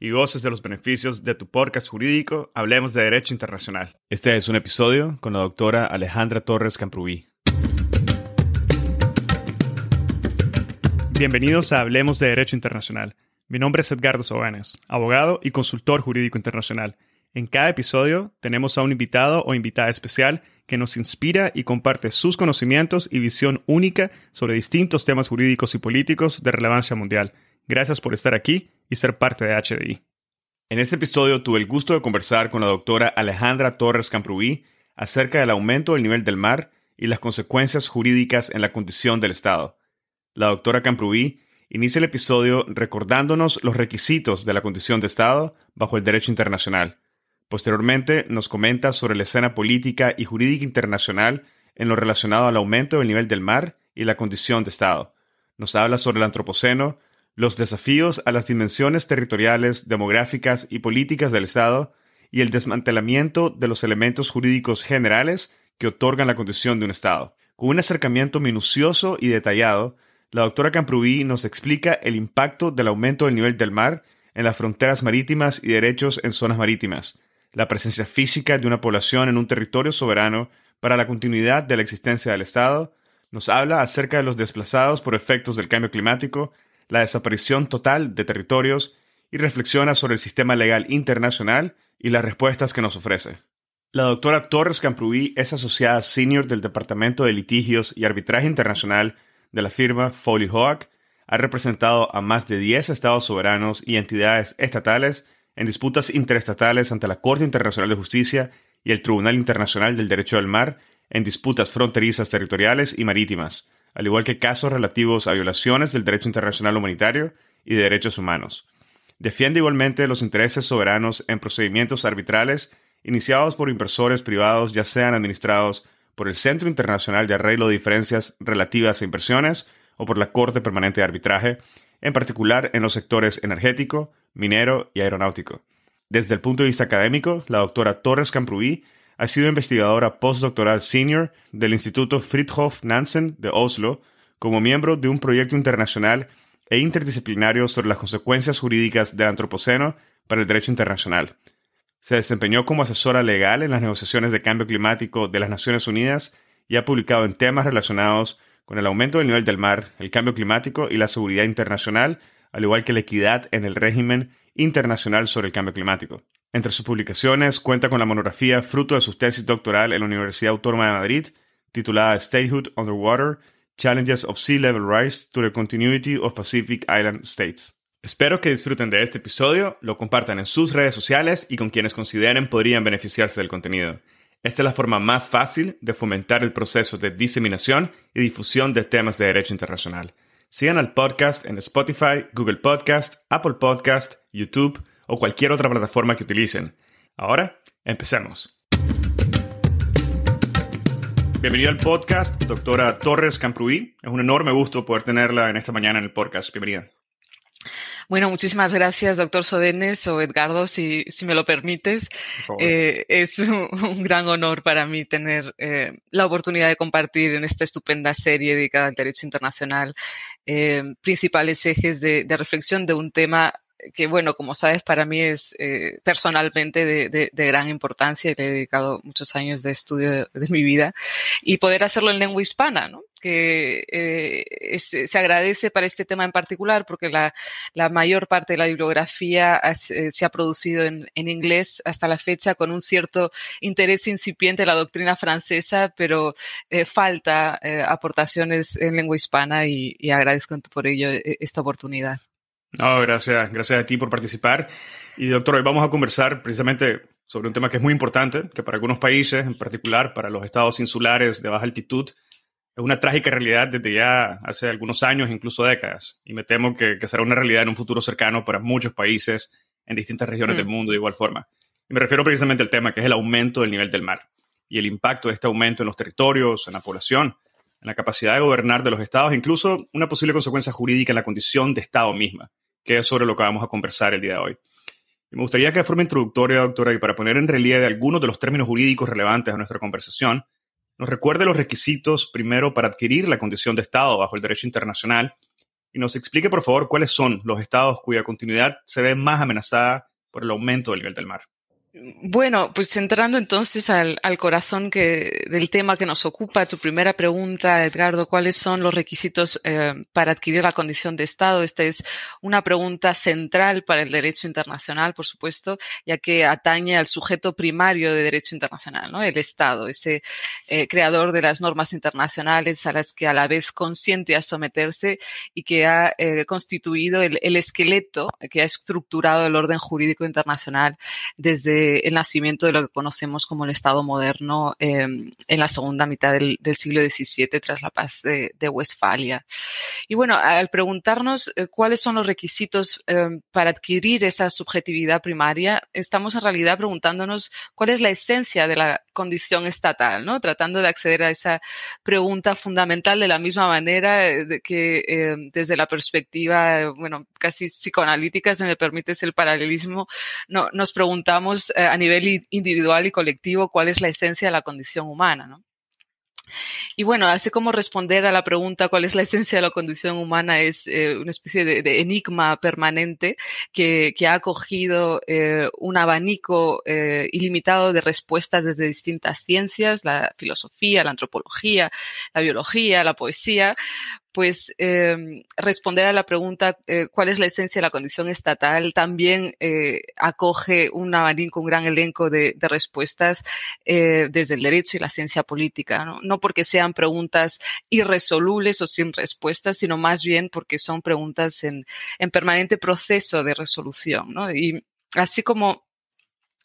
y goces de los beneficios de tu podcast jurídico, hablemos de Derecho Internacional. Este es un episodio con la doctora Alejandra Torres Camprubí. Bienvenidos a Hablemos de Derecho Internacional. Mi nombre es Edgardo Sobanes, abogado y consultor jurídico internacional. En cada episodio tenemos a un invitado o invitada especial que nos inspira y comparte sus conocimientos y visión única sobre distintos temas jurídicos y políticos de relevancia mundial. Gracias por estar aquí y ser parte de HDI. En este episodio tuve el gusto de conversar con la doctora Alejandra Torres Camprubí acerca del aumento del nivel del mar y las consecuencias jurídicas en la condición del Estado. La doctora Camprubí inicia el episodio recordándonos los requisitos de la condición de Estado bajo el derecho internacional. Posteriormente nos comenta sobre la escena política y jurídica internacional en lo relacionado al aumento del nivel del mar y la condición de Estado. Nos habla sobre el antropoceno, los desafíos a las dimensiones territoriales, demográficas y políticas del Estado y el desmantelamiento de los elementos jurídicos generales que otorgan la condición de un Estado. Con un acercamiento minucioso y detallado, la doctora Camprubí nos explica el impacto del aumento del nivel del mar en las fronteras marítimas y derechos en zonas marítimas, la presencia física de una población en un territorio soberano para la continuidad de la existencia del Estado, nos habla acerca de los desplazados por efectos del cambio climático la desaparición total de territorios y reflexiona sobre el sistema legal internacional y las respuestas que nos ofrece. La doctora Torres Camprubí es asociada senior del Departamento de Litigios y Arbitraje Internacional de la firma Foley Hoag, ha representado a más de 10 estados soberanos y entidades estatales en disputas interestatales ante la Corte Internacional de Justicia y el Tribunal Internacional del Derecho del Mar en disputas fronterizas territoriales y marítimas, al igual que casos relativos a violaciones del derecho internacional humanitario y de derechos humanos. Defiende igualmente los intereses soberanos en procedimientos arbitrales iniciados por inversores privados, ya sean administrados por el Centro Internacional de Arreglo de Diferencias Relativas a Inversiones o por la Corte Permanente de Arbitraje, en particular en los sectores energético, minero y aeronáutico. Desde el punto de vista académico, la doctora Torres Camprubí ha sido investigadora postdoctoral senior del Instituto Fridtjof Nansen de Oslo como miembro de un proyecto internacional e interdisciplinario sobre las consecuencias jurídicas del antropoceno para el derecho internacional. Se desempeñó como asesora legal en las negociaciones de cambio climático de las Naciones Unidas y ha publicado en temas relacionados con el aumento del nivel del mar, el cambio climático y la seguridad internacional, al igual que la equidad en el régimen internacional sobre el cambio climático. Entre sus publicaciones cuenta con la monografía fruto de su tesis doctoral en la Universidad Autónoma de Madrid, titulada Statehood Underwater, Challenges of Sea Level Rise to the Continuity of Pacific Island States. Espero que disfruten de este episodio, lo compartan en sus redes sociales y con quienes consideren podrían beneficiarse del contenido. Esta es la forma más fácil de fomentar el proceso de diseminación y difusión de temas de derecho internacional. Sigan al podcast en Spotify, Google Podcast, Apple Podcast, YouTube, o cualquier otra plataforma que utilicen. Ahora, empecemos. Bienvenida al podcast, doctora Torres Camprubí. Es un enorme gusto poder tenerla en esta mañana en el podcast. Bienvenida. Bueno, muchísimas gracias, doctor Sodenes o Edgardo, si, si me lo permites. Eh, es un, gran honor para mí tener eh, la oportunidad de compartir en esta estupenda serie dedicada al derecho internacional eh, principales ejes de, de reflexión de un tema que bueno, como sabes, para mí es eh, personalmente de, de, de, gran importancia y le he dedicado muchos años de estudio de, de, mi vida y poder hacerlo en lengua hispana, ¿no? que eh, se agradece para este tema en particular porque la, mayor parte de la bibliografía eh, se ha producido en, inglés hasta la fecha con un cierto interés incipiente en la doctrina francesa, pero falta aportaciones en lengua hispana y, agradezco por ello esta oportunidad. No, gracias, gracias a ti por participar. Y doctor, hoy vamos a conversar precisamente sobre un tema que es muy importante, que para algunos países, en particular para los estados insulares de baja altitud, es una trágica realidad desde ya hace algunos años, incluso décadas. Y me temo que, será una realidad en un futuro cercano para muchos países en distintas regiones del mm. mundo de igual forma. Y me refiero precisamente al tema que es el aumento del nivel del mar y el impacto de este aumento en los territorios, en la población, en la capacidad de gobernar de los estados, incluso una posible consecuencia jurídica en la condición de estado misma, que es sobre lo que vamos a conversar el día de hoy. Y me gustaría que de forma introductoria, doctora, y para poner en relieve algunos de los términos jurídicos relevantes a nuestra conversación, nos recuerde los requisitos primero para adquirir la condición de Estado bajo el derecho internacional y nos explique, por favor, cuáles son los estados cuya continuidad se ve más amenazada por el aumento del nivel del mar. Bueno, pues entrando entonces al, corazón que, del tema que nos ocupa, tu primera pregunta, Edgardo, ¿cuáles son los requisitos eh, para adquirir la condición de Estado? Esta es una pregunta central para el derecho internacional, por supuesto, ya que atañe al sujeto primario de derecho internacional, ¿no? El Estado, ese eh, creador de las normas internacionales a las que a la vez consiente a someterse y que ha eh, constituido el, el esqueleto que ha estructurado el orden jurídico internacional desde el nacimiento de lo que conocemos como el Estado moderno em, en la segunda mitad del, siglo XVII tras la paz de, Westfalia. Y bueno, al preguntarnos eh, cuáles son los requisitos em, para adquirir esa subjetividad primaria, estamos en realidad preguntándonos cuál es la esencia de la condición estatal, ¿no? Tratando de acceder a esa pregunta fundamental de la misma manera eh, que em, desde la perspectiva, bueno, casi psicoanalítica, se me permite el paralelismo, no, nos preguntamos eh, a nivel individual y colectivo cuál es la esencia de la condición humana, ¿no? Y bueno, así como responder a la pregunta cuál es la esencia de la condición humana es eh, una especie de, enigma permanente que, ha acogido eh, un abanico ilimitado de respuestas desde distintas ciencias, la filosofía, la antropología, la biología, la poesía, pues em, responder a la pregunta eh, cuál es la esencia de la condición estatal también eh, acoge un abanico, un gran elenco de, respuestas eh, desde el derecho y la ciencia política, ¿no? ¿no? porque sean preguntas irresolubles o sin respuestas, sino más bien porque son preguntas en, en permanente proceso de resolución. ¿no? Y así como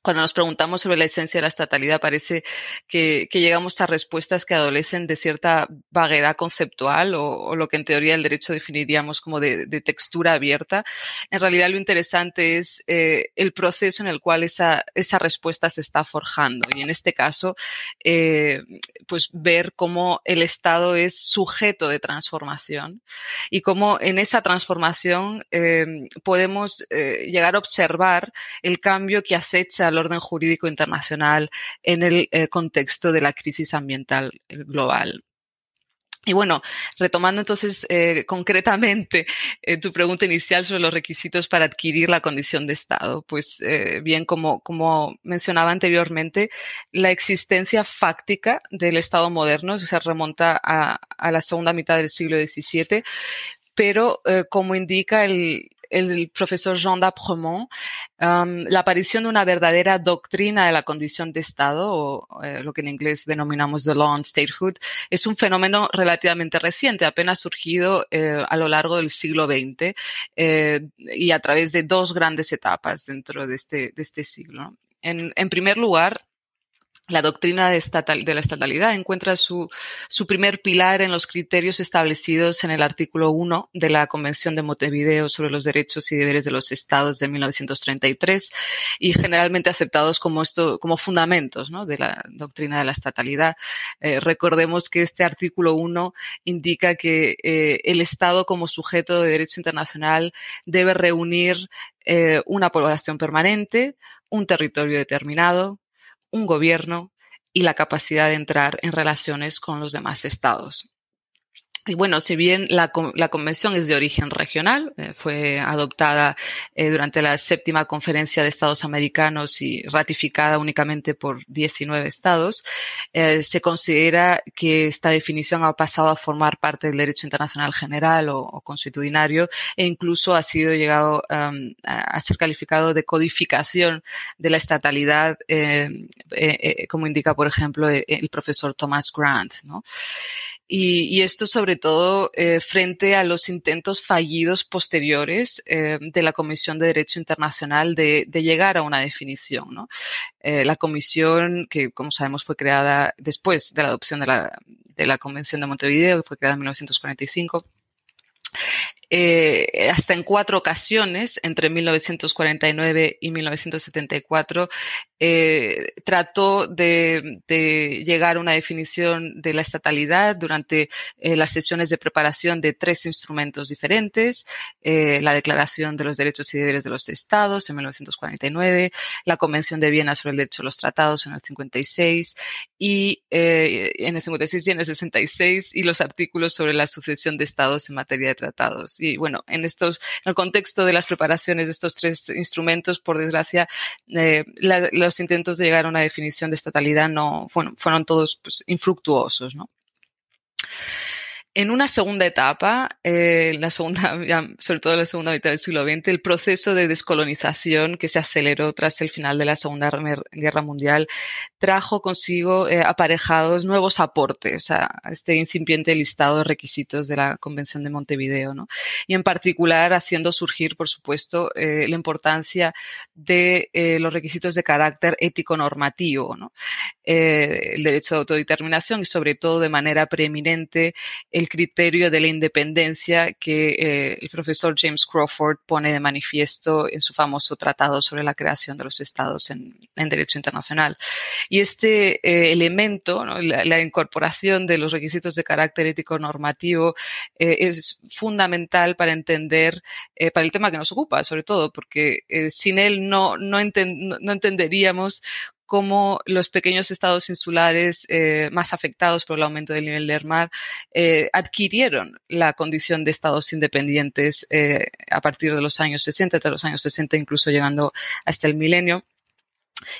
cuando nos preguntamos sobre la esencia de la estatalidad, parece que, llegamos a respuestas que adolecen de cierta vaguedad conceptual o, lo que en teoría el derecho definiríamos como de, textura abierta. En realidad lo interesante es eh, el proceso en el cual esa, esa respuesta se está forjando y en este caso, eh, pues ver cómo el Estado es sujeto de transformación y cómo en esa transformación eh, podemos llegar a observar el cambio que acecha el orden jurídico internacional en el eh, contexto de la crisis ambiental eh, global. Y bueno, retomando entonces eh, concretamente tu pregunta inicial sobre los requisitos para adquirir la condición de Estado, pues bien, como, como mencionaba anteriormente, la existencia fáctica del Estado moderno se remonta a, a la segunda mitad del siglo XVII, pero como indica el, el profesor Jean d'Apremont, um, la aparición de una verdadera doctrina de la condición de Estado, o eh, lo que en inglés denominamos the law on statehood, es un fenómeno relativamente reciente, apenas surgido eh, a lo largo del siglo XX eh, y a través de dos grandes etapas dentro de este, este siglo. En primer lugar, la doctrina de, la estatalidad encuentra su, primer pilar en los criterios establecidos en el artículo 1 de la Convención de Montevideo sobre los derechos y deberes de los estados de 1933 y generalmente aceptados como, esto, como fundamentos de la doctrina de la estatalidad. Eh, recordemos que este artículo 1 indica que eh, el Estado como sujeto de derecho internacional debe reunir eh, una población permanente, un territorio determinado, un gobierno y la capacidad de entrar en relaciones con los demás estados. Y bueno, si bien la, la, convención es de origen regional, eh, fue adoptada eh, durante la séptima conferencia de Estados americanos y ratificada únicamente por 19 estados, eh, se considera que esta definición ha pasado a formar parte del derecho internacional general o, o consuetudinario e incluso ha sido llegado um, a ser calificado de codificación de la estatalidad, como indica, por ejemplo, el, el profesor Thomas Grant, ¿no? Y, y, esto sobre todo eh, frente a los intentos fallidos posteriores eh, de la Comisión de Derecho Internacional de, de llegar a una definición. ¿no? Eh, la comisión, que como sabemos fue creada después de la adopción de la, de la Convención de Montevideo, que fue creada en 1945, eh, hasta en cuatro ocasiones, entre 1949 y 1974, eh, trató de, llegar a una definición de la estatalidad durante eh, las sesiones de preparación de tres instrumentos diferentes, la Declaración de los Derechos y Deberes de los Estados en 1949, la Convención de Viena sobre el Derecho a los Tratados en el 56 y en el 56 y en el 66 y los artículos sobre la sucesión de estados en materia de tratados y bueno, en estos, en el contexto de las preparaciones de estos tres instrumentos, por desgracia, eh, los intentos de llegar a una definición de estatalidad no fueron, fueron todos pues, infructuosos, ¿no? En una segunda etapa, eh, la segunda, sobre todo la segunda mitad del siglo XX, el proceso de descolonización que se aceleró tras el final de la Segunda Guerra Mundial trajo consigo eh, aparejados nuevos aportes a, este incipiente listado de requisitos de la Convención de Montevideo, ¿no? Y en particular haciendo surgir, por supuesto, eh, la importancia de los requisitos de carácter ético-normativo, ¿no? El derecho de autodeterminación y sobre todo de manera preeminente el criterio de la independencia que eh, el profesor James Crawford pone de manifiesto en su famoso tratado sobre la creación de los estados en, en derecho internacional. Y este eh, elemento, ¿no? la, la, incorporación de los requisitos de carácter ético normativo, eh, es fundamental para entender, eh, para el tema que nos ocupa, sobre todo, porque sin él no, no, enten no entenderíamos cómo los pequeños estados insulares eh, más afectados por el aumento del nivel del mar eh, adquirieron la condición de estados independientes eh, a partir de los años 60, de los años 60 incluso llegando hasta el milenio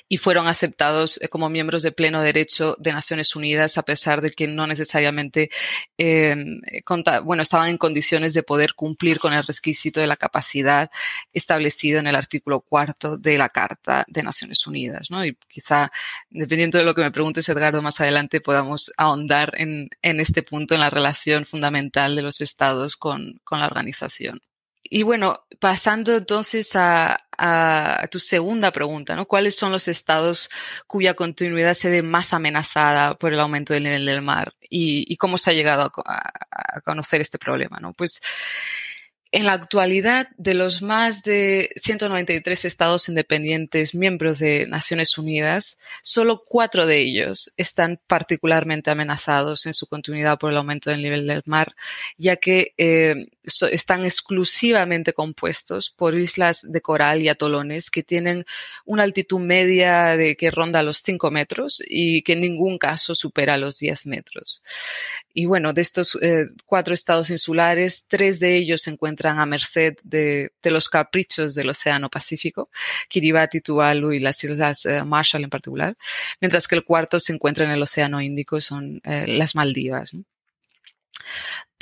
y fueron aceptados eh, como miembros de pleno derecho de Naciones Unidas a pesar de que no necesariamente eh, bueno estaban en condiciones de poder cumplir con el requisito de la capacidad establecido en el artículo cuarto de la Carta de Naciones Unidas ¿no? y quizá dependiendo de lo que me preguntes Edgardo más adelante podamos ahondar en, en este punto en la relación fundamental de los estados con, con la organización y bueno, pasando entonces a, tu segunda pregunta, ¿no? ¿Cuáles son los estados cuya continuidad se ve más amenazada por el aumento del nivel del mar? ¿Y, y cómo se ha llegado a, a, conocer este problema, ¿no? Pues en la actualidad, de los más de 193 estados independientes miembros de Naciones Unidas, solo cuatro de ellos están particularmente amenazados en su continuidad por el aumento del nivel del mar, ya que eh, están exclusivamente compuestos por islas de coral y atolones que tienen una altitud media de que ronda los 5 metros y que en ningún caso supera los 10 metros. Y bueno, de estos eh, cuatro estados insulares, tres de ellos se encuentran a merced de, los caprichos del Océano Pacífico, Kiribati, Tuvalu y las Islas eh, Marshall en particular, mientras que el cuarto se encuentra en el Océano Índico, son eh, las Maldivas.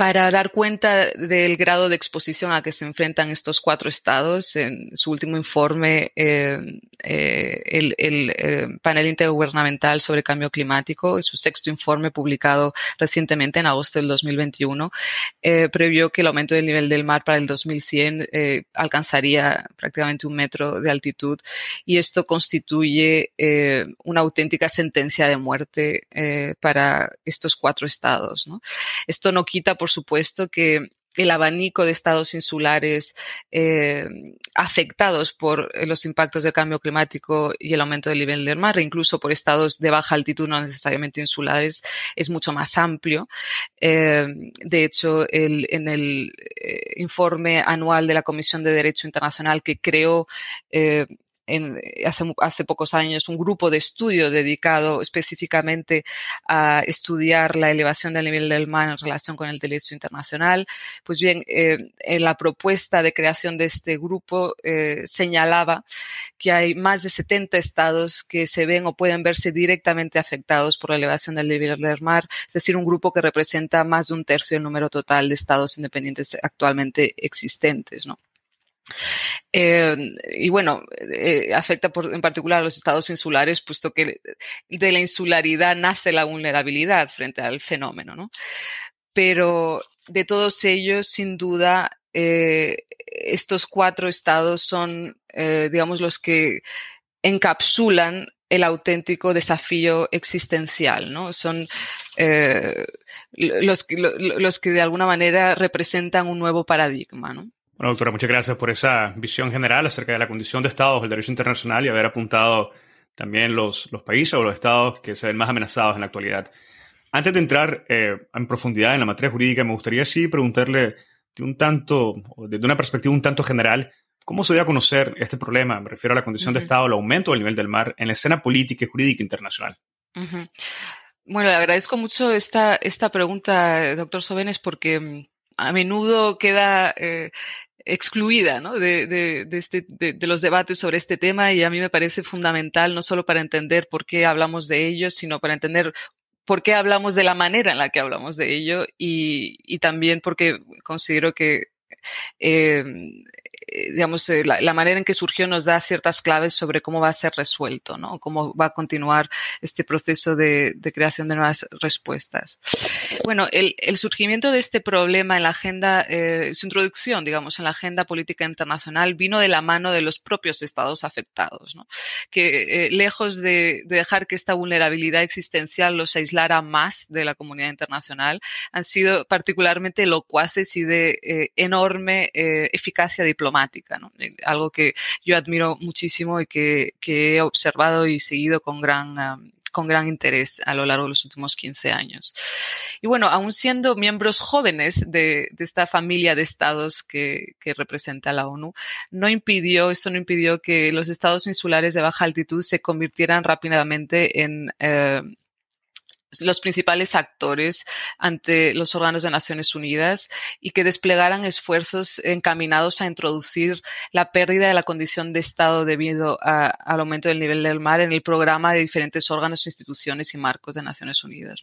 Para dar cuenta del grado de exposición a que se enfrentan estos cuatro estados. En su último informe, eh, eh, el, eh, panel intergubernamental sobre cambio climático, su sexto informe publicado recientemente en agosto del 2021, eh, previó que el aumento del nivel del mar para el 2100 eh, alcanzaría prácticamente un metro de altitud y esto constituye una auténtica sentencia de muerte para estos cuatro estados. Esto no quita, por supuesto, que el abanico de estados insulares eh, afectados por los impactos del cambio climático y el aumento del nivel del mar, e incluso por estados de baja altitud, no necesariamente insulares, es mucho más amplio. Eh, de hecho, el, en el eh, informe anual de la Comisión de Derecho Internacional que creó hace, pocos años un grupo de estudio dedicado específicamente a estudiar la elevación del nivel del mar en relación con el derecho internacional. Pues bien, eh, en la propuesta de creación de este grupo eh, señalaba que hay más de 70 estados que se ven o pueden verse directamente afectados por la elevación del nivel del mar, es decir, un grupo que representa más de un tercio del número total de estados independientes actualmente existentes. ¿no? Eh, y bueno, eh, afecta en particular a los estados insulares, puesto que de la insularidad nace la vulnerabilidad frente al fenómeno, ¿no? Pero de todos ellos, sin duda, eh, estos cuatro estados son, digamos, los que encapsulan el auténtico desafío existencial, ¿no? Son los, los que de alguna manera representan un nuevo paradigma, ¿no? Bueno, doctora, muchas gracias por esa visión general acerca de la condición de estados del derecho internacional y haber apuntado también los, los países o los estados que se ven más amenazados en la actualidad. Antes de entrar eh, en profundidad en la materia jurídica, me gustaría sí preguntarle de un tanto, desde una perspectiva un tanto general, ¿cómo se dio a conocer este problema? Me refiero a la condición de Estado, el aumento del nivel del mar en la escena política y jurídica internacional. Bueno, le agradezco mucho esta, esta pregunta, doctor Sobenes, porque mm, a menudo queda eh, excluida ¿no? de, de, de, este, de, los debates sobre este tema y a mí me parece fundamental no solo para entender por qué hablamos de ello, sino para entender por qué hablamos de la manera en la que hablamos de ello y, y también porque considero que eh, digamos, eh, la, manera en que surgió nos da ciertas claves sobre cómo va a ser resuelto, ¿no? Cómo va a continuar este proceso de, creación de nuevas respuestas. Bueno, el, surgimiento de este problema en la agenda, eh, su introducción, digamos, en la agenda política internacional vino de la mano de los propios estados afectados, ¿no? Que lejos de, dejar que esta vulnerabilidad existencial los aislara más de la comunidad internacional, han sido particularmente locuaces y de enorme eficacia diplomática eh, algo que yo admiro muchísimo y que, he observado y seguido con gran, con gran interés a lo largo de los últimos 15 años. Y bueno, aún siendo miembros jóvenes de, esta familia de estados que, representa la ONU, no impidió, esto no impidió que los estados insulares de baja altitud se convirtieran rápidamente en eh, los principales actores ante los órganos de Naciones Unidas y que desplegaran esfuerzos encaminados a introducir la pérdida de la condición de Estado debido al aumento del nivel del mar en el programa de diferentes órganos, instituciones y marcos de Naciones Unidas.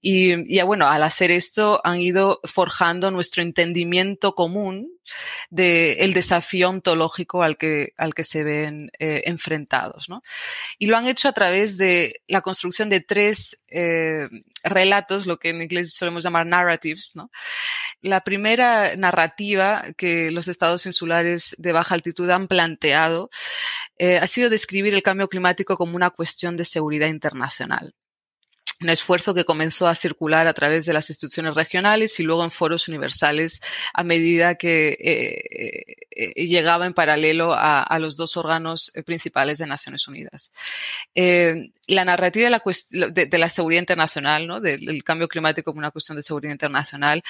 Y, bueno, al hacer esto han ido forjando nuestro entendimiento común del desafío ontológico al que, al que se ven eh, enfrentados. Y lo han hecho a través de la construcción de tres eh, relatos, lo que en inglés solemos llamar narratives. La primera narrativa que los estados insulares de baja altitud han planteado eh, ha sido describir el cambio climático como una cuestión de seguridad internacional un esfuerzo que comenzó a circular a través de las instituciones regionales y luego en foros universales a medida que eh, eh, llegaba en paralelo a, los dos órganos eh, principales de Naciones Unidas. la narrativa de la, seguridad internacional, ¿no? del, cambio climático como una cuestión de seguridad internacional,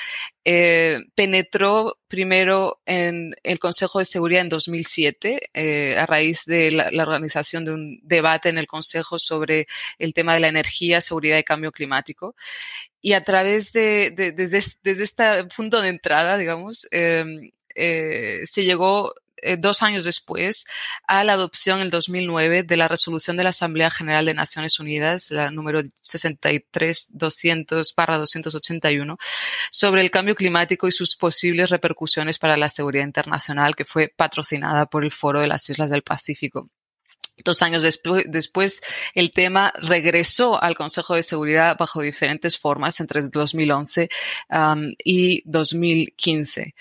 penetró primero en el Consejo de Seguridad en 2007 a raíz de la, organización de un debate en el Consejo sobre el tema de la energía, seguridad de cambio climático. Y a través de, desde, este punto de entrada, digamos, em, eh, se llegó eh, dos años después a la adopción en 2009 de la resolución de la Asamblea General de Naciones Unidas, la número 63-200-281, sobre el cambio climático y sus posibles repercusiones para la seguridad internacional, que fue patrocinada por el Foro de las Islas del Pacífico. Dos años después, el tema regresó al Consejo de Seguridad bajo diferentes formas entre 2011 y 2015.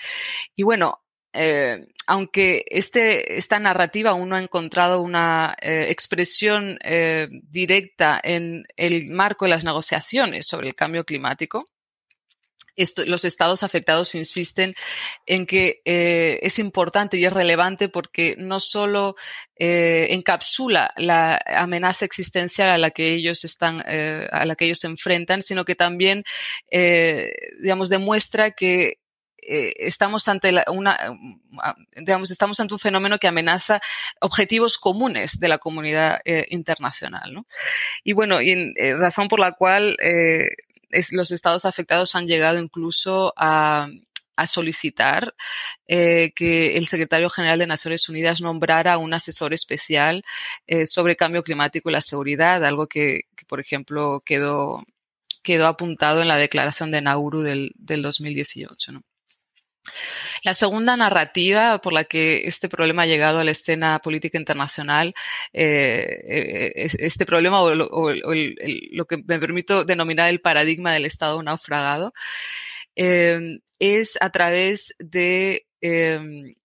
Y bueno, eh, aunque este, esta narrativa aún no ha encontrado una eh, expresión eh, directa en el marco de las negociaciones sobre el cambio climático, los estados afectados insisten en que es importante y es relevante porque no solo encapsula la amenaza existencial a la que ellos están, a la que ellos se enfrentan, sino que también, digamos, demuestra que estamos ante una, digamos, estamos ante un fenómeno que amenaza objetivos comunes de la comunidad internacional. ¿no? Y bueno, y, razón por la cual los estados afectados han llegado incluso a, solicitar eh, que el secretario general de Naciones Unidas nombrara un asesor especial eh, sobre cambio climático y la seguridad, algo que, por ejemplo, quedó, quedó apuntado en la declaración de Nauru del, del 2018. ¿no? La segunda narrativa por la que este problema ha llegado a la escena política internacional, eh, este problema o, lo, que me permito denominar el paradigma del Estado naufragado, eh, es a través de eh,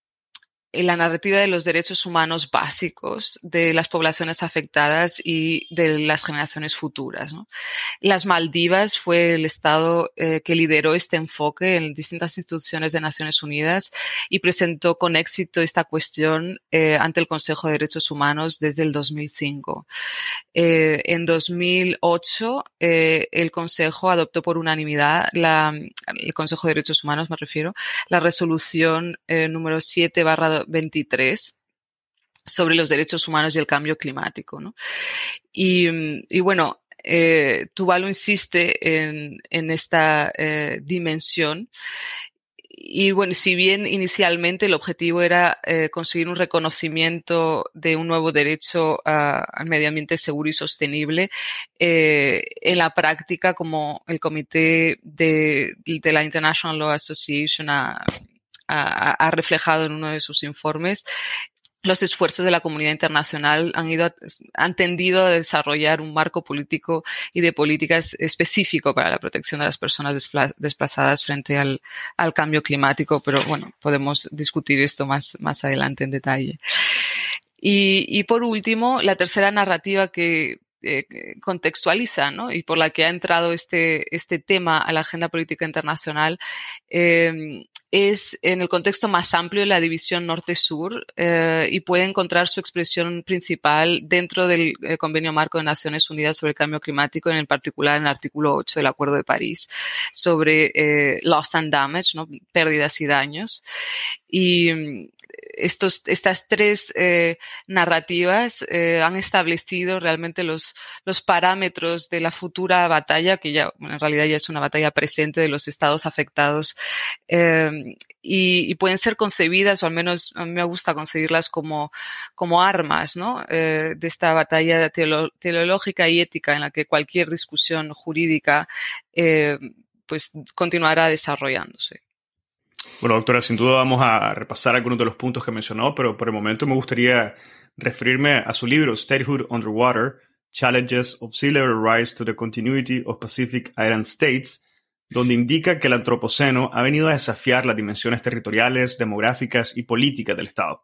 la narrativa de los derechos humanos básicos de las poblaciones afectadas y de las generaciones futuras. Las Maldivas fue el Estado eh, que lideró este enfoque en distintas instituciones de Naciones Unidas y presentó con éxito esta cuestión eh, ante el Consejo de Derechos Humanos desde el 2005. Eh, en 2008, el Consejo adoptó por unanimidad, la, el Consejo de Derechos Humanos me refiero, la resolución número 7 barra 23 sobre los derechos humanos y el cambio climático. ¿no? Y, bueno, eh, Tuvalu insiste en, en esta eh, dimensión. Y bueno, si bien inicialmente el objetivo era eh, conseguir un reconocimiento de un nuevo derecho al medio ambiente seguro y sostenible, eh, en la práctica, como el comité de, de la International Law Association ha, ha, reflejado en uno de sus informes, los esfuerzos de la comunidad internacional han ido, han tendido a desarrollar un marco político y de políticas específico para la protección de las personas desplazadas frente al, al cambio climático, pero bueno, podemos discutir esto más, más adelante en detalle. Y, y por último, la tercera narrativa que eh, contextualiza ¿no? y por la que ha entrado este, este tema a la agenda política internacional eh, es en el contexto más amplio la división norte-sur eh, y puede encontrar su expresión principal dentro del eh, Convenio Marco de Naciones Unidas sobre el Cambio Climático, en particular en el artículo 8 del Acuerdo de París sobre eh, loss and damage, ¿no? pérdidas y daños. Y mm, estos, estas tres eh, narrativas eh, han establecido realmente los, los parámetros de la futura batalla, que ya en realidad ya es una batalla presente de los estados afectados, eh, y, y, pueden ser concebidas, o al menos a mí me gusta concebirlas como, como armas ¿no? de esta batalla teológica y ética en la que cualquier discusión jurídica pues continuará desarrollándose. Bueno, doctora, sin duda vamos a repasar algunos de los puntos que mencionó, pero por el momento me gustaría referirme a su libro Statehood Underwater, Challenges of Sea Level Rise to the Continuity of Pacific Island States, donde indica que el antropoceno ha venido a desafiar las dimensiones territoriales, demográficas y políticas del Estado.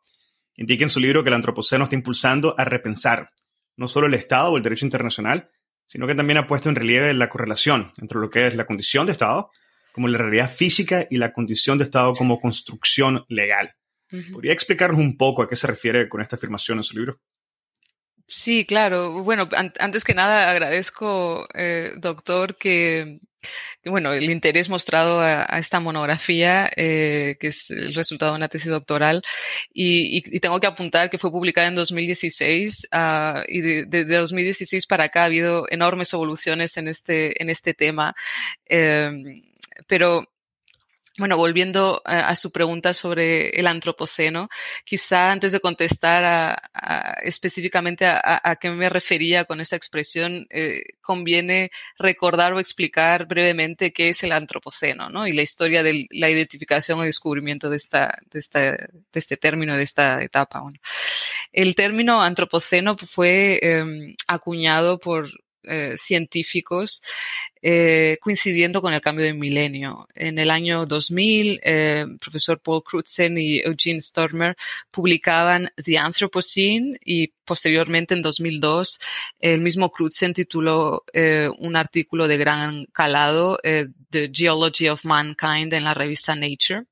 Indica en su libro que el antropoceno está impulsando a repensar no solo el Estado o el derecho internacional, sino que también ha puesto en relieve la correlación entre lo que es la condición de Estado como la realidad física y la condición de Estado como construcción legal. ¿Podría explicarnos un poco a qué se refiere con esta afirmación en su libro? Sí, claro. Bueno, antes que nada agradezco, eh, doctor, que, bueno, el interés mostrado a, esta monografía, eh, que es el resultado de una tesis doctoral, y, tengo que apuntar que fue publicada en 2016 ah, y de, de, 2016 para acá ha habido enormes evoluciones en este, en este tema. Eh, pero bueno, volviendo a, su pregunta sobre el antropoceno, quizá antes de contestar a, específicamente a, qué me refería con esa expresión, eh, conviene recordar o explicar brevemente qué es el antropoceno, ¿no? Y la historia de la identificación y descubrimiento de, esta, de, esta, de este término, de esta etapa. Bueno, el término antropoceno fue em, acuñado por eh, científicos eh, coincidiendo con el cambio de milenio. En el año 2000, eh, profesor Paul Crutzen y Eugene Stormer publicaban The Anthropocene y posteriormente en 2002 el mismo Crutzen tituló un artículo de gran calado The Geology of Mankind en la revista Nature.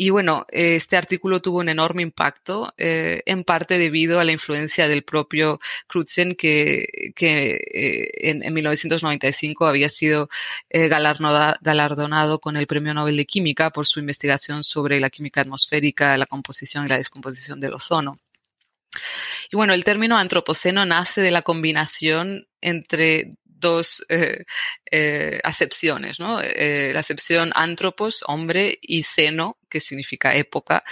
Y bueno, este artículo tuvo un enorme impacto, eh, en parte debido a la influencia del propio Crutzen, que, que eh, en, 1995 había sido eh, galardonado con el Premio Nobel de Química por su investigación sobre la química atmosférica, la composición y la descomposición del ozono. Y bueno, el término antropoceno nace de la combinación entre dos acepciones, ¿no? La acepción antropos, hombre, y seno, que significa época,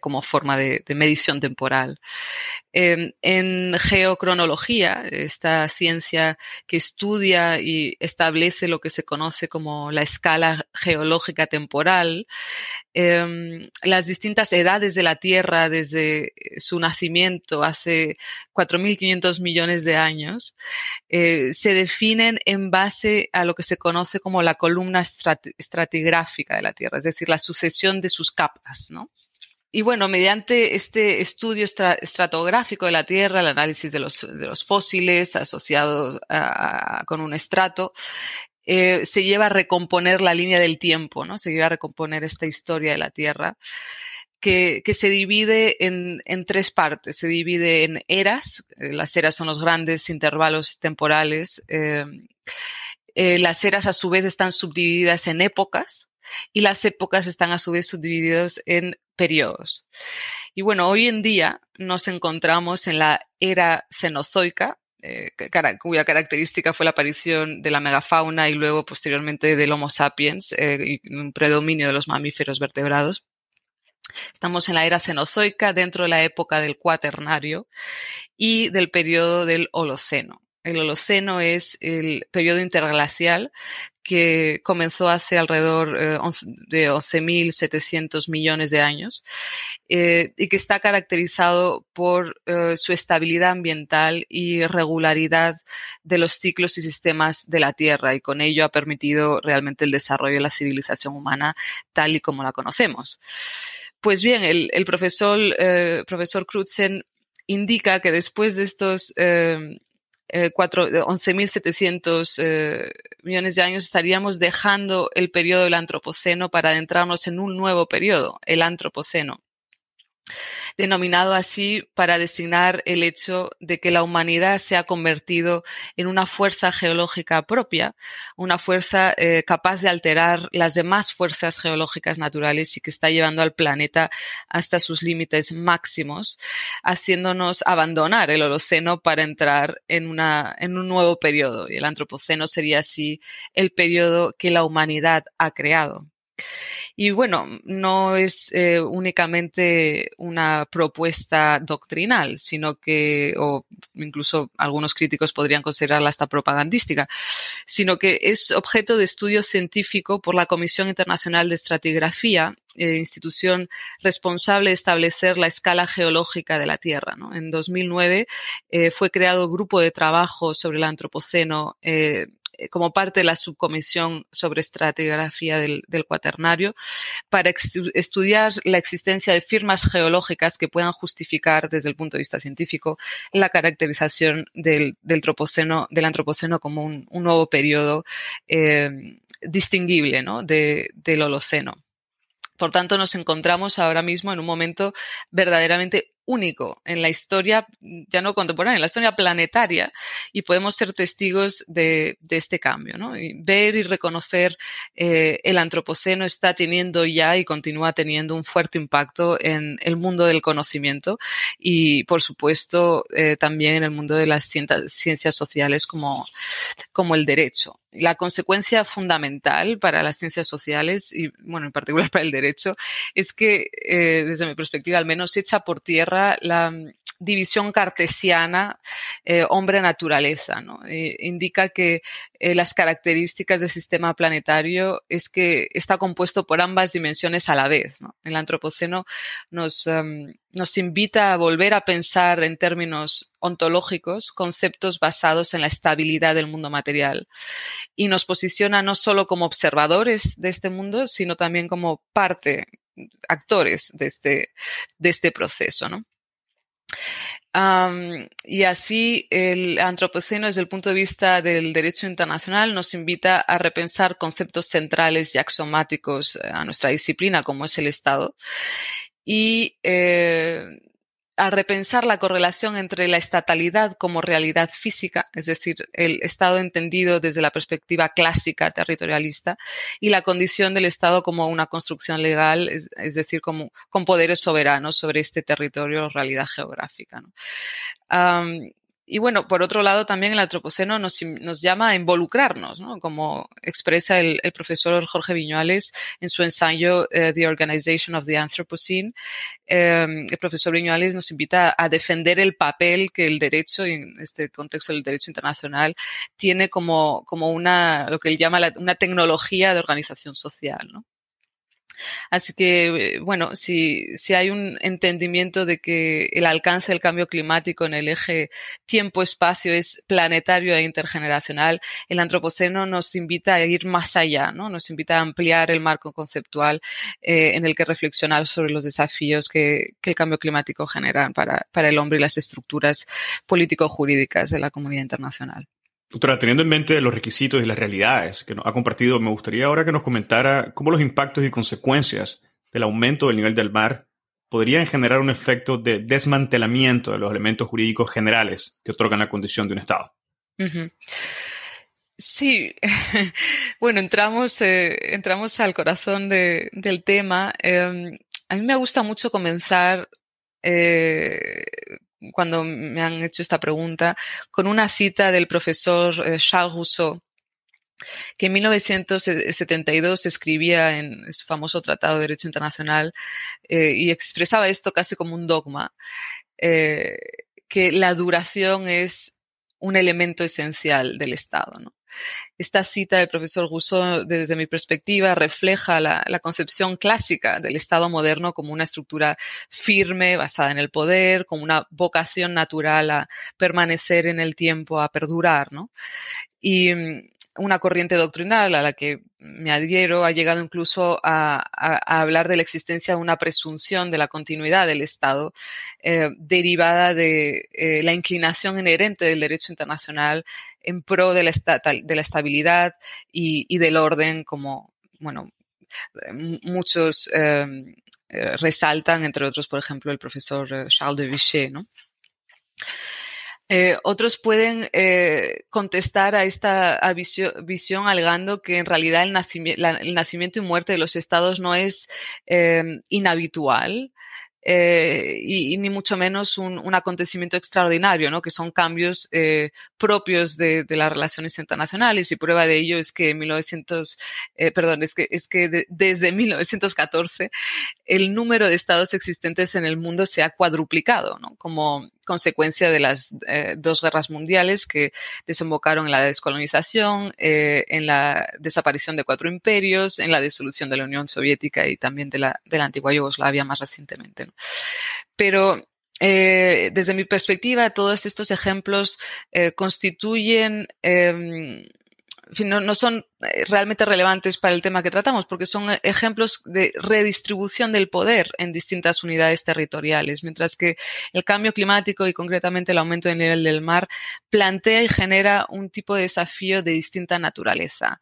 como forma de, medición temporal. Em, en geocronología, esta ciencia que estudia y establece lo que se conoce como la escala geológica temporal, em, las distintas edades de la Tierra desde su nacimiento hace 4.500 millones de años, se definen en base a lo que se conoce como la columna estratigráfica de la Tierra, es decir, la sucesión de sus capas, ¿no? Y bueno, mediante este estudio estratográfico de la Tierra, el análisis de los, de los fósiles asociados con un estrato, eh, se lleva a recomponer la línea del tiempo, ¿no? Se lleva a recomponer esta historia de la Tierra. Que, que, se divide en, en, tres partes. Se divide en eras. Eh, las eras son los grandes intervalos temporales eh, las eras a su vez están subdivididas en épocas y las épocas están a su vez subdivididas en periodos. Y bueno, hoy en día nos encontramos en la era cenozoica, eh, cuya característica fue la aparición de la megafauna y luego posteriormente del Homo sapiens eh, y un predominio de los mamíferos vertebrados. Estamos en la era cenozoica dentro de la época del cuaternario y del periodo del Holoceno. El Holoceno es el periodo interglacial que comenzó hace alrededor eh, de 11.700 millones de años eh, y que está caracterizado por eh, su estabilidad ambiental y regularidad de los ciclos y sistemas de la Tierra y con ello ha permitido realmente el desarrollo de la civilización humana tal y como la conocemos. Pues bien, el, profesor, profesor Crutzen indica que después de estos 11.700 eh, eh, millones de años, estaríamos dejando el periodo del Antropoceno para adentrarnos en un nuevo periodo, el Antropoceno denominado así para designar el hecho de que la humanidad se ha convertido en una fuerza geológica propia, una fuerza eh, capaz de alterar las demás fuerzas geológicas naturales y que está llevando al planeta hasta sus límites máximos, haciéndonos abandonar el Holoceno para entrar en, una, en un nuevo periodo. Y el Antropoceno sería así el periodo que la humanidad ha creado. Y bueno, no es eh, únicamente una propuesta doctrinal, sino que, o incluso algunos críticos podrían considerarla hasta propagandística, sino que es objeto de estudio científico por la Comisión Internacional de Estratigrafía eh, institución responsable de establecer la escala geológica de la Tierra. En 2009 eh, fue creado grupo de trabajo sobre el Antropoceno como parte de la subcomisión sobre estratigrafía del, cuaternario para estudiar la existencia de firmas geológicas que puedan justificar desde el punto de vista científico la caracterización del, del, antropoceno como un, nuevo periodo eh, distinguible de, del Holoceno. Por tanto, nos encontramos ahora mismo en un momento verdaderamente único en la historia, ya no contemporánea, en la historia planetaria, y podemos ser testigos de, este cambio. ¿no? ver y reconocer eh, el antropoceno está teniendo ya y continúa teniendo un fuerte impacto en el mundo del conocimiento y, por supuesto, eh, también en el mundo de las ciencias sociales como, como el derecho. La consecuencia fundamental para las ciencias sociales y, bueno, en particular para el derecho, es que, eh, desde mi perspectiva al menos, echa por tierra la mm, división cartesiana eh, hombre-naturaleza. ¿no? Eh, indica que eh, las características del sistema planetario es que está compuesto por ambas dimensiones a la vez. ¿no? El antropoceno nos, em, nos invita a volver a pensar en términos ontológicos conceptos basados en la estabilidad del mundo material y nos posiciona no solo como observadores de este mundo, sino también como parte actores de este, de este proceso. ¿no? Y así el antropoceno desde el punto de vista del derecho internacional nos invita a repensar conceptos centrales y axiomáticos eh, a nuestra disciplina como es el Estado. Y eh, a repensar la correlación entre la estatalidad como realidad física, es decir, el Estado entendido desde la perspectiva clásica territorialista, y la condición del Estado como una construcción legal, es, decir, como, con poderes soberanos sobre este territorio o realidad geográfica. Y bueno, por otro lado, también el antropoceno nos, nos llama a involucrarnos, ¿no? como expresa el, profesor Jorge Viñuales en su ensayo eh, The Organization of the Anthropocene. Em, el profesor Viñuales nos invita a defender el papel que el derecho, en este contexto del derecho internacional, tiene como, como una, lo que él llama una tecnología de organización social. ¿no? Así que, eh, bueno, si, si hay un entendimiento de que el alcance del cambio climático en el eje tiempo-espacio es planetario e intergeneracional, el antropoceno nos invita a ir más allá, ¿no? Nos invita a ampliar el marco conceptual eh, en el que reflexionar sobre los desafíos que, que el cambio climático genera para, para el hombre y las estructuras político-jurídicas de la comunidad internacional. Doctora, teniendo en mente los requisitos y las realidades que nos ha compartido, me gustaría ahora que nos comentara cómo los impactos y consecuencias del aumento del nivel del mar podrían generar un efecto de desmantelamiento de los elementos jurídicos generales que otorgan la condición de un Estado. Sí, bueno, entramos, eh, entramos al corazón del tema. Em, a mí me gusta mucho comenzar eh, cuando me han hecho esta pregunta con una cita del profesor eh, Charles Rousseau, que en 1972 escribía en su famoso Tratado de Derecho Internacional eh, y expresaba esto casi como un dogma, eh, que la duración es un elemento esencial del Estado. ¿no? Esta cita del profesor Rousseau, desde mi perspectiva, refleja la, concepción clásica del Estado moderno como una estructura firme, basada en el poder, como una vocación natural a permanecer en el tiempo, a perdurar, ¿no? Y mm, una corriente doctrinal a la que me adhiero ha llegado incluso a, hablar de la existencia de una presunción de la continuidad del Estado eh, derivada de eh, la inclinación inherente del derecho internacional en pro de la, estabilidad y, del orden, como, bueno, muchos eh, resaltan, entre otros, por ejemplo, el profesor Charles de Vichy, ¿no? Eh, otros pueden contestar a esta visión, alegando que en realidad el, nacimiento y muerte de los estados no es em, inhabitual, eh, y, ni mucho menos un, acontecimiento extraordinario, ¿no? que son cambios eh, propios de, de, las relaciones internacionales y prueba de ello es que 1900, eh, perdón, es que, es que desde 1914 el número de estados existentes en el mundo se ha cuadruplicado, ¿no? como consecuencia de las eh, dos guerras mundiales que desembocaron en la descolonización, eh, en la desaparición de cuatro imperios, en la disolución de la Unión Soviética y también de la, de la antigua Yugoslavia más recientemente. Pero eh, desde mi perspectiva, todos estos ejemplos constituyen no, son eh, realmente relevantes para el tema que tratamos, porque son ejemplos de redistribución del poder en distintas unidades territoriales, mientras que el cambio climático y concretamente el aumento del nivel del mar plantea y genera un tipo de desafío de distinta naturaleza.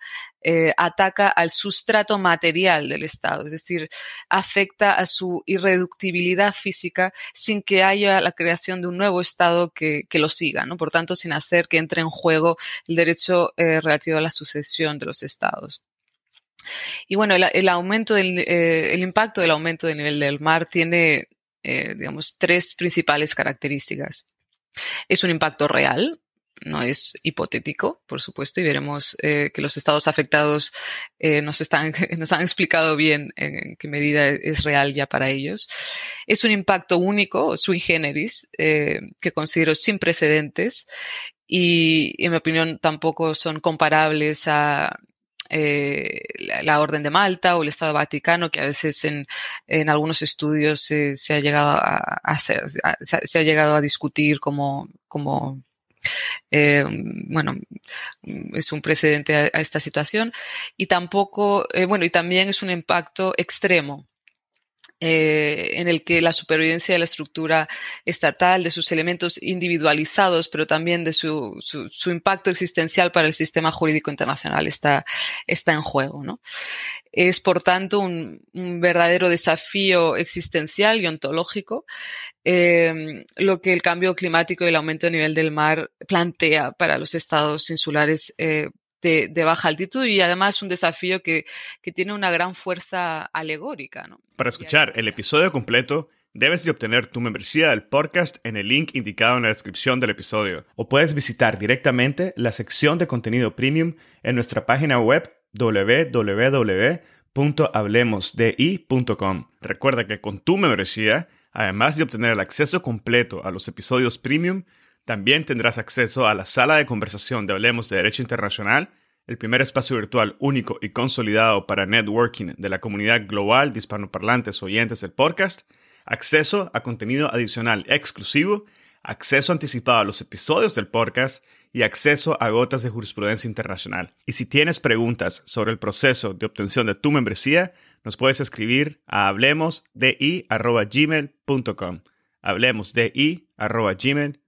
Eh, ataca al sustrato material del Estado, es decir, afecta a su irreductibilidad física sin que haya la creación de un nuevo Estado que, lo siga, ¿no? Por tanto, sin hacer que entre en juego el derecho eh, relativo a la sucesión de los Estados. Y bueno, el, aumento del, eh, el impacto del aumento del nivel del mar tiene, digamos, tres principales características. Es un impacto real, no es hipotético, por supuesto, y veremos eh, que los estados afectados eh, nos, están, nos han explicado bien en qué medida es real ya para ellos. Es un impacto único, sui generis, eh, que considero sin precedentes y, en mi opinión, tampoco son comparables a la, Orden de Malta o el Estado Vaticano, que a veces en, en algunos estudios se ha llegado a hacer, se ha llegado a discutir como, como eh, bueno, es un precedente a, esta situación y tampoco, eh, bueno, y también es un impacto extremo. Eh, en el que la supervivencia de la estructura estatal, de sus elementos individualizados, pero también de su, impacto existencial para el sistema jurídico internacional está, está en juego. ¿no? Es, por tanto, un, un, verdadero desafío existencial y ontológico eh, lo que el cambio climático y el aumento del nivel del mar plantea para los estados insulares eh, de, baja altitud y además un desafío que, tiene una gran fuerza alegórica. Para escuchar el episodio completo, debes de obtener tu membresía del podcast en el link indicado en la descripción del episodio o puedes visitar directamente la sección de contenido premium en nuestra página web www.hablemosdi.com. Recuerda que con tu membresía, además de obtener el acceso completo a los episodios premium, también tendrás acceso a la sala de conversación de Hablemos de Derecho Internacional, el primer espacio virtual único y consolidado para networking de la comunidad global de hispanoparlantes oyentes del podcast, acceso a contenido adicional exclusivo, acceso anticipado a los episodios del podcast y acceso a gotas de jurisprudencia internacional. Y si tienes preguntas sobre el proceso de obtención de tu membresía, nos puedes escribir a hablemosdi.gmail.com. Hablemosdi.gmail.com